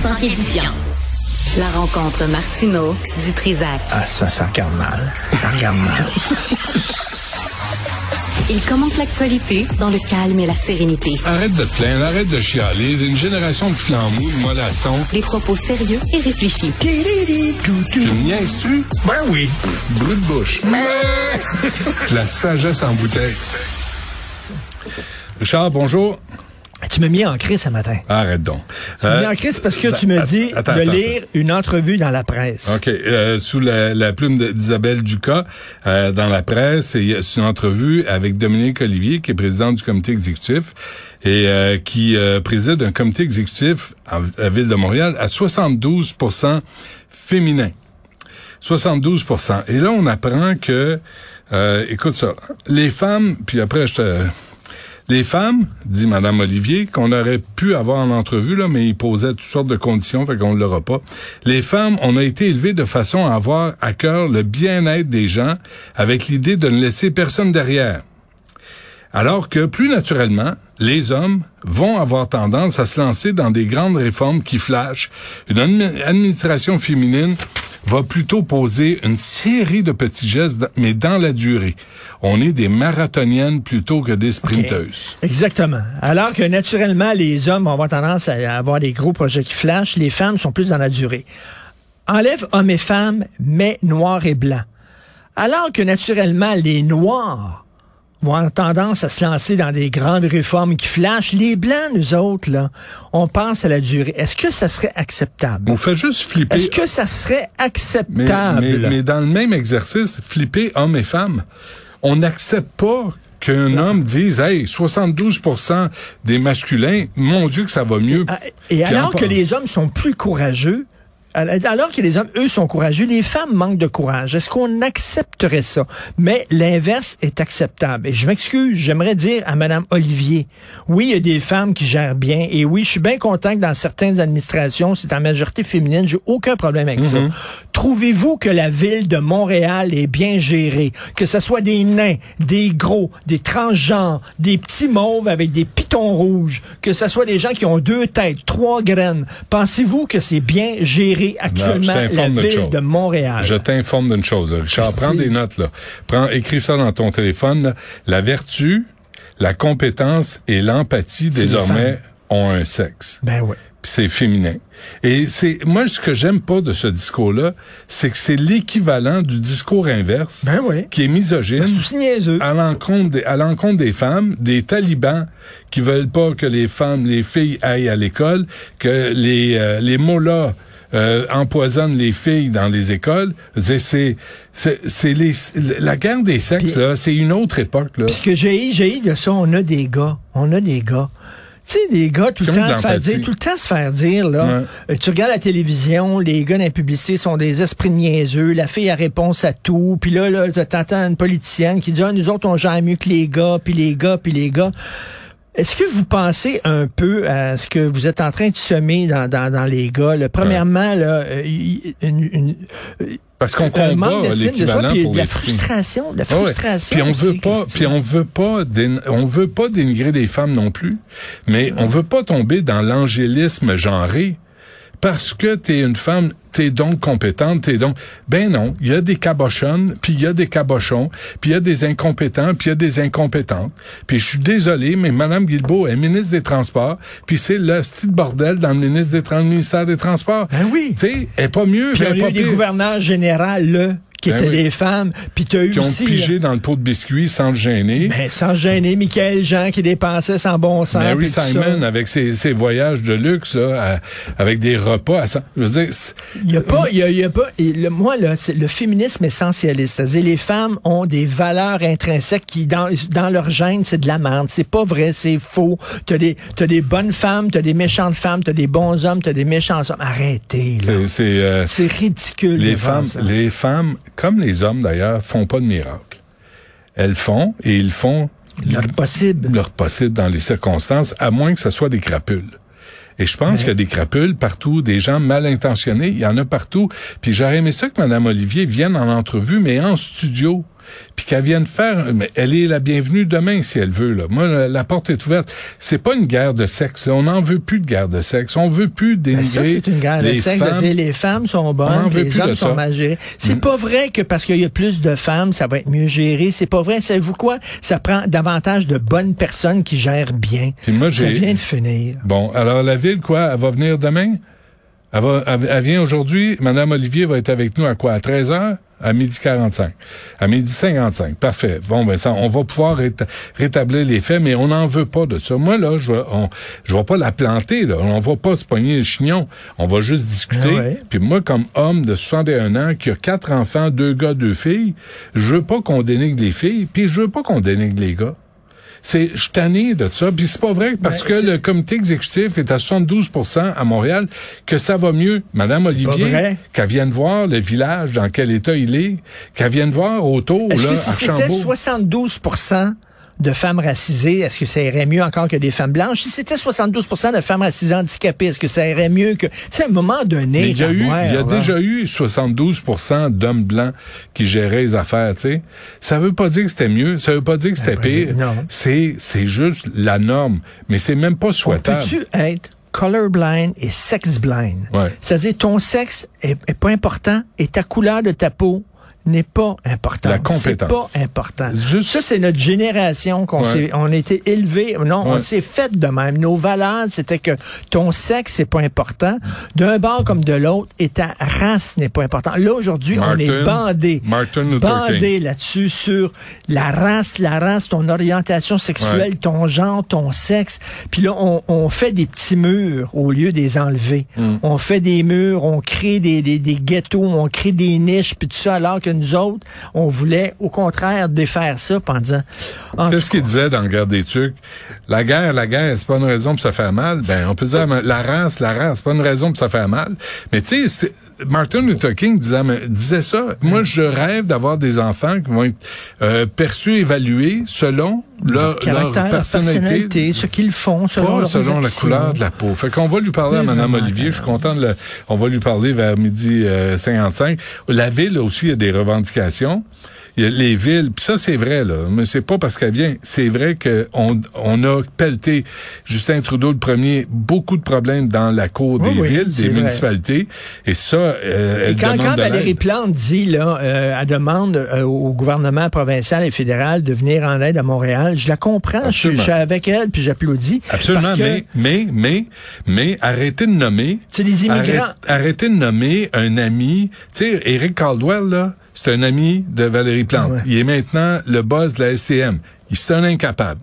Édifiant. La rencontre Martino du Trizac. Ah, ça, ça regarde mal. Ça regarde mal. Il commente l'actualité dans le calme et la sérénité. Arrête de te plaindre, arrête de chialer. Une génération de flambous, de mollassons. Des propos sérieux et réfléchis. Tu me niaises-tu? Ben oui. Brut de bouche. La sagesse en bouteille. Richard, bonjour. Tu m'as mis en crise ce matin. Arrête donc. Tu m'as mis Euh, en crise parce que tu me dis attends, de attends, lire une entrevue dans la presse. OK. euh, sous la, la plume d'Isabelle Ducas, euh, dans la presse, c'est une entrevue avec Dominique Olivier, qui est président du comité exécutif et euh, qui euh, préside un comité exécutif à la Ville de Montréal à 72% féminin. 72% Et là, on apprend que, euh, écoute ça, les femmes, puis après, je te... Les femmes, dit Madame Olivier, qu'on aurait pu avoir en entrevue, là, mais il posait toutes sortes de conditions, fait qu'on ne l'aura pas. Les femmes, on a été élevées de façon à avoir à cœur le bien-être des gens, avec l'idée de ne laisser personne derrière. Alors que, plus naturellement, les hommes vont avoir tendance à se lancer dans des grandes réformes qui flashent. Une admi- administration féminine va plutôt poser une série de petits gestes, mais dans la durée. On est des marathoniennes plutôt que des sprinteuses. Exactement. Alors que naturellement, les hommes vont avoir tendance à avoir des gros projets qui flashent, les femmes sont plus dans la durée. Enlève hommes et femmes, mais noirs et blancs. Alors que naturellement, les noirs vont avoir tendance à se lancer dans des grandes réformes qui flashent, les blancs, nous autres, là, on pense à la durée. Est-ce que ça serait acceptable? On fait juste flipper. Est-ce que ça serait acceptable? mais, mais dans le même exercice, flipper hommes et femmes, on n'accepte pas qu'un homme dise, hey, 72% des masculins, mon Dieu que ça va mieux. Ah, Et alors que les hommes sont plus courageux, alors que les hommes, eux, sont courageux, les femmes manquent de courage. Est-ce qu'on accepterait ça? Mais l'inverse est acceptable. Et je m'excuse, j'aimerais dire à Madame Olivier, oui, il y a des femmes qui gèrent bien, et oui, je suis bien content que dans certaines administrations, c'est en majorité féminine, j'ai aucun problème avec ça. Trouvez-vous que la ville de Montréal est bien gérée? Que ce soit des nains, des gros, des transgenres, des petits mauves avec des pitons rouges, que ce soit des gens qui ont deux têtes, trois graines? Pensez-vous que c'est bien géré? Actuellement la t'informe d'une ville de Montréal? Je t'informe d'une chose. Richard. Prends des notes, là. Prends, écris ça dans ton téléphone, là. La vertu, la compétence et l'empathie, désormais, ont un sexe. Ben oui. Puis c'est féminin. Et c'est, moi, ce que j'aime pas de ce discours-là, c'est que c'est l'équivalent du discours inverse. Ben oui. Qui est misogyne. Niaiseux. à l'encontre des, à l'encontre des femmes, des talibans qui veulent pas que les femmes, les filles aillent à l'école, que les euh, les mollahs euh, empoisonnent les filles dans les écoles. C'est c'est c'est les la guerre des sexes Puis- là, c'est une autre époque là. Puis ce que j'ai j'ai de ça, on a des gars. On a des gars. Tu sais, des gars, tout le temps se faire dire, tout le temps se faire dire, là, euh, tu regardes la télévision, les gars dans la publicité sont des esprits niaiseux, la fille a réponse à tout, puis là, là, t'entends une politicienne qui dit, ah, nous autres, on gère mieux que les gars, puis les gars, puis les gars. Est-ce que vous pensez un peu à ce que vous êtes en train de semer dans, dans, dans les gars? là? Premièrement, là, euh, une, une- Parce qu'on combat l'équivalent pour de la frustration, de la ouais. frustration. Puis on aussi, veut pas, puis on veut pas, on veut pas dénigrer les femmes non plus, mais on veut pas tomber dans l'angélisme genré parce que t'es une femme. T'es donc compétente, t'es donc... Ben non, il y a des cabochonnes, puis il y a des cabochons, puis il y a des incompétents, puis il y a des incompétentes. Puis je suis désolé, mais Mme Guilbeault est ministre des Transports, puis c'est le style bordel dans le, ministre des, ministère des Transports. Ben oui. Tu sais, elle est pas mieux, Puis elle il y est a pas eu des gouverneurs généraux, là, qui Ben étaient oui. des femmes. Puis tu as eu Qui ont pigé dans le pot de biscuits sans le gêner. Ben, sans gêner, Michael Jean qui dépensait sans bon sens. Mary ça. Simon avec ses, ses voyages de luxe là, à- avec des repas à je veux dire Il y a pas, il y a, y a pas. et le, moi là, c'est le féminisme essentialiste, c'est-à-dire les femmes ont des valeurs intrinsèques qui dans dans leur gène c'est de la merde, c'est pas vrai, c'est faux. T'as des t'as des bonnes femmes, t'as des méchantes femmes, t'as des bons hommes, t'as des méchants hommes. Arrêtez là. c'est euh, ridicule. les femmes ça. les femmes comme les hommes d'ailleurs font pas de miracle elles font et ils font leur possible. leur possible dans les circonstances à moins que ce soit des crapules et je pense qu'il y a des crapules partout, des gens mal intentionnés, il y en a partout. Puis j'aurais aimé ça que Mme Olivier vienne en entrevue, mais en studio. Puis qu'elle vienne faire, mais elle est la bienvenue demain si elle veut. Là. Moi, la, la porte est ouverte. C'est pas une guerre de sexe. On n'en veut plus de guerre de sexe. On veut plus Ben, dénigrer ça, c'est une guerre de les sexe de femmes. dire les femmes sont bonnes, les de hommes sont mal gérés. C'est Mm. pas vrai que parce qu'il y a plus de femmes, ça va être mieux géré. C'est pas vrai. Savez-vous quoi? Ça prend davantage de bonnes personnes qui gèrent bien. Puis moi, ça vient de finir. Bon, alors la ville, quoi, elle va venir demain? Elle, va, elle, elle vient aujourd'hui? Madame Olivier va être avec nous à quoi? À 13 heures? À midi 45. À midi 55. Parfait. Bon, ben ça, on va pouvoir réta- rétablir les faits, mais on n'en veut pas de ça. Moi, là, je vais, on, je vais pas la planter, là. On va pas se pogner le chignon. On va juste discuter. Ah ouais. Puis moi, comme homme de 61 ans, qui a quatre enfants, deux gars, deux filles, je veux pas qu'on dénigre les filles, puis je veux pas qu'on dénigre les gars. C'est, je tanné de ça. Puis c'est pas vrai parce Ben, que le comité exécutif est à 72% à Montréal que ça va mieux. Madame Olivier, qu'elle vienne voir le village dans quel état il est, qu'elle vienne voir autour, Est-ce là, que si à c'était Chambault. 72 de femmes racisées, est-ce que ça irait mieux encore que des femmes blanches? Si c'était 72% de femmes racisées handicapées, est-ce que ça irait mieux que... Tu sais, à un moment donné... Il y a, eu, y a déjà eu 72% d'hommes blancs qui géraient les affaires, tu sais. Ça veut pas dire que c'était mieux, ça veut pas dire que c'était ben, pire. non. C'est, c'est juste la norme. Mais c'est même pas souhaitable. Peux-tu être colorblind et sex-blind? Ouais. C'est-à-dire, ton sexe est, est pas important et ta couleur de ta peau n'est pas importante. La compétence. Pas important. Juste- Ça, c'est notre génération qu'on Ouais. s'est, on a été élevé. Non, on Ouais. s'est fait de même. Nos valeurs, c'était que ton sexe, c'est pas important. D'un bord comme de l'autre, et ta race n'est pas importante. Là, aujourd'hui, on est bandé. Martin Luther bandé là-dessus sur la race, la race, ton orientation sexuelle, Ouais. ton genre, ton sexe. Puis là, on, on fait des petits murs au lieu des enlever. Mm. On fait des murs, on crée des, des, des ghettos, on crée des niches, puis tout ça, alors que nous autres, on voulait au contraire défaire ça en disant... Ah, Qu'est-ce qu'il disait dans le Guerre des Tucs? La guerre, la guerre, c'est pas une raison pour se faire mal. Ben, on peut dire la race, la race, c'est pas une raison pour se faire mal. Mais tu sais, Martin Luther King disait ça. Moi, je rêve d'avoir des enfants qui vont être euh, perçus, évalués selon leur, caractère, leur leur personnalité. personnalité, ce qu'ils font, selon Pas leurs selon la couleur de la peau. Fait qu'on va lui parler à Mme Olivier. Je suis content de le, on va lui parler vers midi euh, 55. La ville aussi a des revendications. Il y a les villes, puis ça c'est vrai là, mais c'est pas parce qu'elle vient. C'est vrai que on, on a pelleté Justin Trudeau le premier beaucoup de problèmes dans la cour des oui, villes, des vrai. municipalités, et ça, euh, Et elle quand, demande quand de Valérie. Plante dit, là, euh, elle demande euh, au gouvernement provincial et fédéral de venir en aide à Montréal, je la comprends, je, suis- Absolument. je suis avec elle, puis j'applaudis. Absolument, Parce que, mais, mais, mais, mais, arrêtez de nommer. C'est les immigrants. Arrête- arrêtez de nommer un ami. Tu sais, Eric Caldwell, là, c'est un ami de Valérie Plante. Ouais. Il est maintenant le boss de la STM. Il c'est un incapable.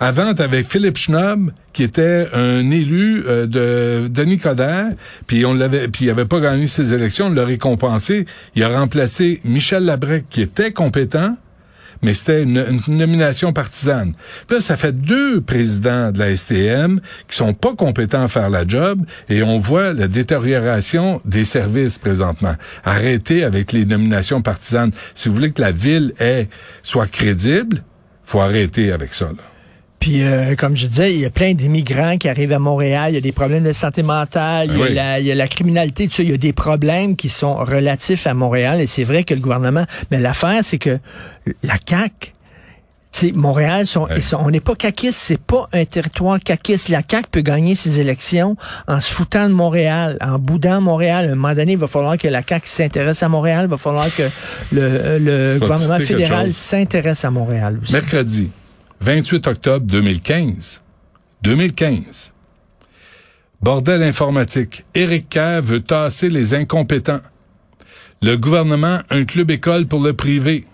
Avant, avais Philippe Schnob, qui était un élu euh, de Denis Coderre, puis on l'avait, puis il avait pas gagné ses élections, on l'a récompensé. Il a remplacé Michel Labrec, qui était compétent, mais c'était une, nomination partisane. Puis là, ça fait deux présidents de la STM qui sont pas compétents à faire la job et on voit la détérioration des services présentement. Arrêtez avec les nominations partisanes. Si vous voulez que la ville ait, soit crédible, faut arrêter avec ça. Là. Puis, euh, comme je disais, il y a plein d'immigrants qui arrivent à Montréal. Il y a des problèmes de santé mentale, il y a, la, il y a la criminalité, tout ça. Il y a des problèmes qui sont relatifs à Montréal. Et c'est vrai que le gouvernement... Mais l'affaire, c'est que la CAQ sais, Montréal, sont, on n'est pas caquiste, c'est pas un territoire caquiste. La CAQ peut gagner ses élections en se foutant de Montréal, en boudant Montréal. À un moment donné, il va falloir que la CAQ s'intéresse à Montréal, il va falloir que le, le te gouvernement fédéral s'intéresse à Montréal aussi. Mercredi, 28 octobre 2015. 2015. Bordel informatique. Éric Kerr veut tasser les incompétents. Le gouvernement, un club école pour le privé.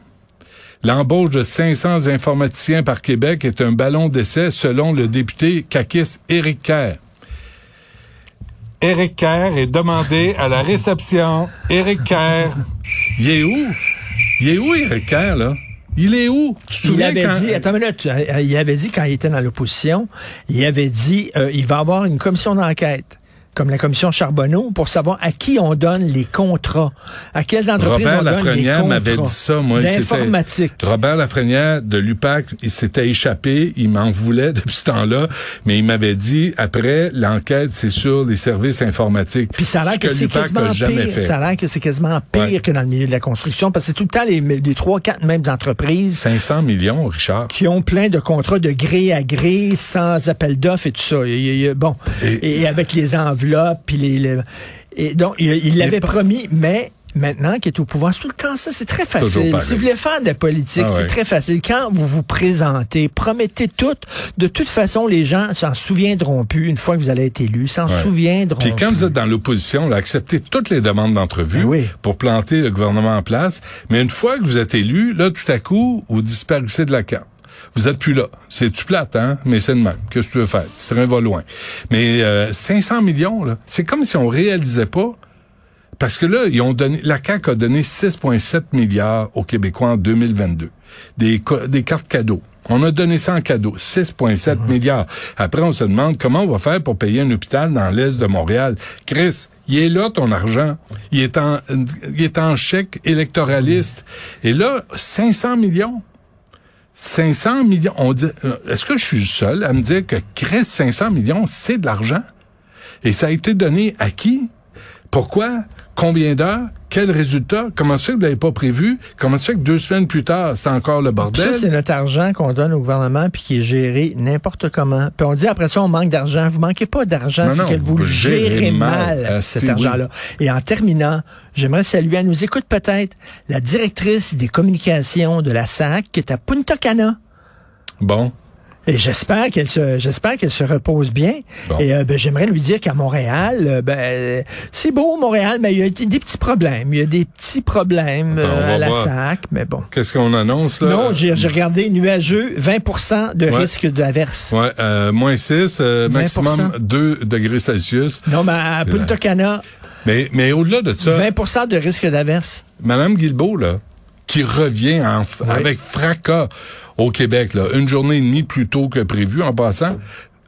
L'embauche de 500 informaticiens par Québec est un ballon d'essai selon le député caquiste Éric Kerr. Éric Kerr est demandé à la réception. Éric Kerr. Il est où? Il est où, Éric Kerr, là? Il est où? Tu te Il souviens avait quand- dit, attends une minute, il avait dit quand il était dans l'opposition, il avait dit, euh, il va avoir une commission d'enquête comme la commission Charbonneau, pour savoir à qui on donne les contrats, à quelles entreprises Robert on donne les Lafrenière contrats m'avait dit ça, moi. D'informatique. Robert Lafrenière de l'UPAC, il s'était échappé, il m'en voulait depuis ce temps-là, mais il m'avait dit, après, l'enquête, c'est sur les services informatiques. Puis ça a l'air que c'est quasiment pire. fait. Ça a l'air que c'est quasiment pire Ouais. que dans le milieu de la construction, parce que c'est tout le temps les, les trois, quatre mêmes entreprises 500 millions, Richard. qui ont plein de contrats de gré à gré, sans appel d'offres et tout ça. Bon, et, Et- avec les enveloppes, puis les, les- et donc il l'avait promis, mais maintenant qu'il est au pouvoir, c'est tout le temps ça, c'est très facile. Si vous voulez faire de la politique, Ah c'est ouais. très facile. Quand vous vous présentez, promettez tout. De toute façon, les gens s'en souviendront plus une fois que vous allez être élu, s'en Ouais. souviendront. Puis quand plus. vous êtes dans l'opposition, acceptez toutes les demandes d'entrevue Ben oui. pour planter le gouvernement en place. Mais une fois que vous êtes élu, là, tout à coup, vous disparaissez de la carte. Vous êtes plus là. C'est tu plate, hein? Mais c'est le même. Qu'est-ce que tu veux faire? Le train va loin. Mais euh, 500 millions, là, c'est comme si on réalisait pas. Parce que là, ils ont donné, la CAQ a donné 6,7 milliards aux Québécois en 2022. Des, des cartes cadeaux. On a donné ça en cadeau, 6,7 milliards. Après, on se demande comment on va faire pour payer un hôpital dans l'est de Montréal. Chris, il est là ton argent. Il est en, il est en chèque électoraliste. Et là, 500 millions. 500 millions. On dit, euh, est-ce que je suis seul à me dire que Chris, 500 millions, c'est de l'argent? Et ça a été donné à qui? Pourquoi? Combien d'heures? Quel résultat? Comment ça fait que vous l'avez pas prévu? Comment ça fait que deux semaines plus tard, c'est encore le Puis bordel? Ça, c'est notre argent qu'on donne au gouvernement puis qui est géré n'importe comment. Puis on dit après ça, on manque d'argent. Vous manquez pas d'argent, c'est que vous vous le gérez mal. mal, Ah, cet oui. argent-là. Et en terminant, j'aimerais saluer, elle nous écoute peut-être, la directrice des communications de la SAC qui est à Punta Cana. Bon. Et j'espère qu'elle se, j'espère qu'elle se repose bien. Bon. Et euh, ben, j'aimerais lui dire qu'à Montréal, euh, ben, c'est beau Montréal, mais il y a des petits problèmes. Il y a des petits problèmes Attends, euh, à la voir. SAC, mais bon. Qu'est-ce qu'on annonce, là? Non, j'ai regardé nuageux, 20% de Ouais. risque d'averse. Ouais, moins 6, euh, 20%. maximum 2 degrés Celsius. Non, mais à Punta Cana, Mais, mais au-delà de ça, 20% de risque d'averse. Madame Guilbeault, là, qui revient en avec fracas au Québec, là, une journée et demie plus tôt que prévu, en passant,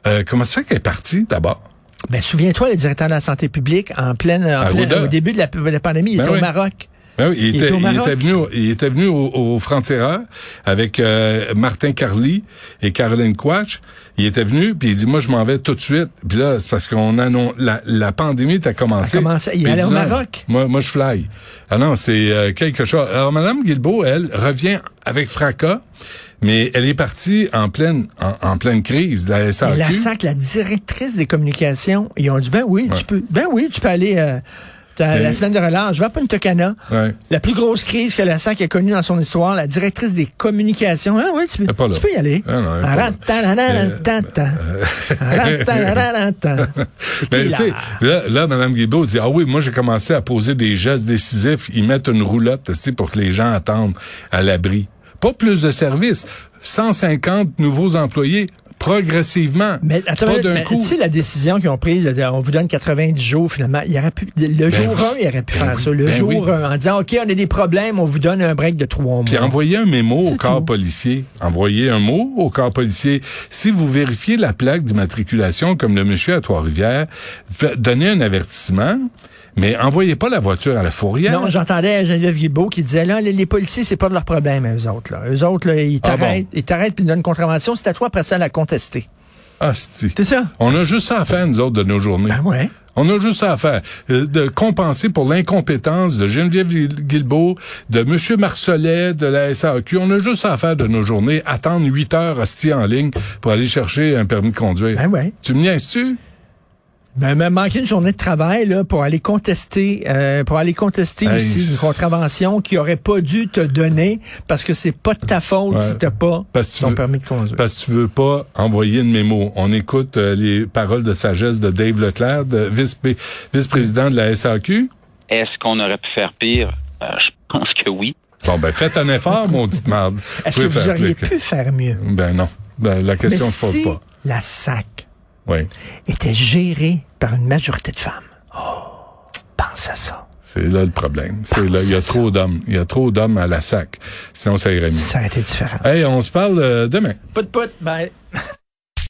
euh, comment ça fait qu'elle est partie, d'abord? Ben, souviens-toi, le directeur de la santé publique, en pleine, en pleine- au début de la, de la pandémie, il Ben était oui. au Maroc. Ben oui, il, Il était, il était venu, au- il était venu au, au Franc-Tireur avec euh, Martin Carly et Caroline Quatch. Il était venu, puis il dit, moi, je m'en vais tout de suite. Puis là, c'est parce qu'on annonce, la, la pandémie était commencé. A commencé. Il allait au non, Maroc. Moi, moi, je fly. Ah non, c'est euh, quelque chose. Alors, Madame Guilbeault, elle, revient avec fracas, mais elle est partie en pleine, en, en pleine crise, la SAQ. la SAC, la directrice des communications, ils ont dit, ben oui, tu peux, ben oui, tu peux aller, euh, Ben la semaine de relâche, je vais à Punta. Ouais. La plus grosse crise que la SAC a connue dans son histoire, la directrice des communications. Ah oui, tu peux, tu peux y aller. Ah non, là. Ben, là, là, Mme Guilbeault dit, ah oui, moi, j'ai commencé à poser des gestes décisifs. Ils mettent une roulotte, pour que les gens attendent à l'abri. Pas plus de services. 150 nouveaux employés progressivement. Mais attends, pas mais- d'un mais coup. tu sais la décision qu'ils ont prise, de- on vous donne 90 jours finalement. Il aurait pu, le jour oui. 1, il aurait pu Ben faire oui, ça. Le ben jour oui. 1, en disant, OK, on a des problèmes, on vous donne un break de trois mois. Puis envoyez un mémo au corps tout. policier. Envoyez un mot au corps policier. Si vous vérifiez la plaque d'immatriculation comme le monsieur à Trois-Rivières, donnez un avertissement, mais envoyez pas la voiture à la fourrière. Non, j'entendais Geneviève Guilbeault qui disait, là, les, les policiers, c'est pas de leur problème, eux autres. Là. Eux autres, là, ils Ah t'arrêtent, ils t'arrêtent puis ils donnent une contravention. C'est à toi, après ça, à la contester. Asti. C'est ça? On a juste ça à faire, nous autres, de nos journées. Ben ouais. On a juste ça à faire. Euh, de compenser pour l'incompétence de Geneviève Guilbeault, de M. Marcelet, de la SAQ. On a juste ça à faire de nos journées. Attendre 8 heures hostie en ligne pour aller chercher un permis de conduire. Ben ouais. Tu me niaises-tu? Ben, mais manquer une journée de travail là, pour aller contester, euh, pour aller contester Hey, aussi une contravention qui aurait pas dû te donner parce que c'est pas de ta faute Ouais. si t'as pas Parce que tu ton veux- permis de conduire. Parce que tu veux pas envoyer une mémo. On écoute euh, les paroles de sagesse de Dave Leclerc, de vice- vice-président de la SAQ. Est-ce qu'on aurait pu faire pire? Euh, je pense que oui. Bon, ben, faites un effort, maudite marde. Est-ce que vous faire auriez pu faire mieux? Ben non. Ben, la question ne se pose si pas. la SAC Oui. était gérée par une majorité de femmes, oh, pense à ça. C'est là le problème. C'est là, il y a trop d'hommes. Il y a trop d'hommes à la SAC. Sinon, ça irait mieux. Ça aurait été différent. Hey, on se parle euh, demain. Put put, bye.